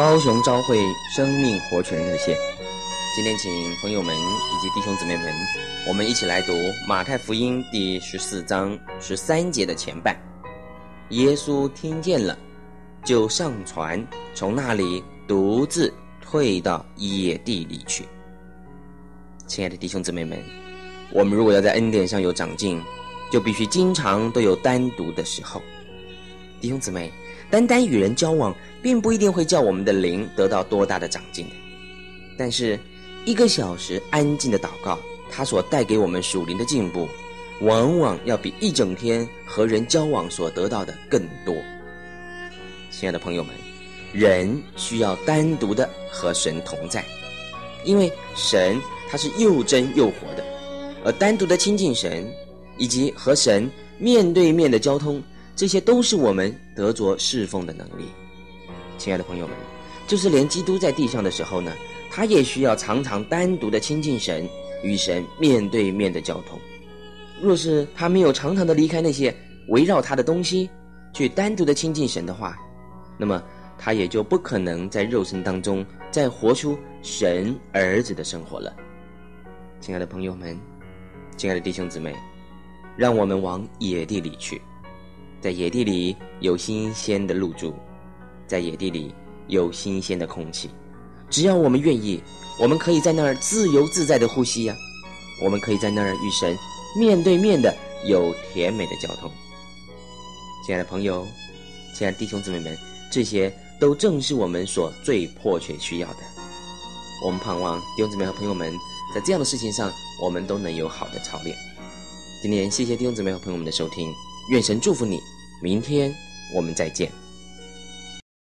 高雄朝会生命活泉热线，今天请朋友们以及弟兄姊妹们，我们一起来读马太福音第十四章十三节的前半。耶稣听见了，就上船，从那里独自退到野地里去。亲爱的弟兄姊妹们，我们如果要在恩典上有长进，就必须经常都有单独的时候。弟兄姊妹，单单与人交往，并不一定会叫我们的灵得到多大的长进的。但是，一个小时安静的祷告，它所带给我们属灵的进步，往往要比一整天和人交往所得到的更多。亲爱的朋友们，人需要单独的和神同在，因为神他是又真又活的，而单独的亲近神，以及和神面对面的交通。这些都是我们得着侍奉的能力，亲爱的朋友们，就是连基督在地上的时候呢，他也需要常常单独的亲近神，与神面对面的交通。若是他没有常常的离开那些围绕他的东西，去单独的亲近神的话，那么他也就不可能在肉身当中再活出神儿子的生活了。亲爱的朋友们，亲爱的弟兄姊妹，让我们往野地里去。在野地里有新鲜的露珠，在野地里有新鲜的空气。只要我们愿意，我们可以在那儿自由自在的呼吸呀、我们可以在那儿与神面对面的有甜美的交通。亲爱的朋友，亲爱的弟兄姊妹们，这些都正是我们所最迫切需要的。我们盼望弟兄姊妹和朋友们在这样的事情上，我们都能有好的操练。今天谢谢弟兄姊妹和朋友们的收听。愿神祝福你，明天我们再见。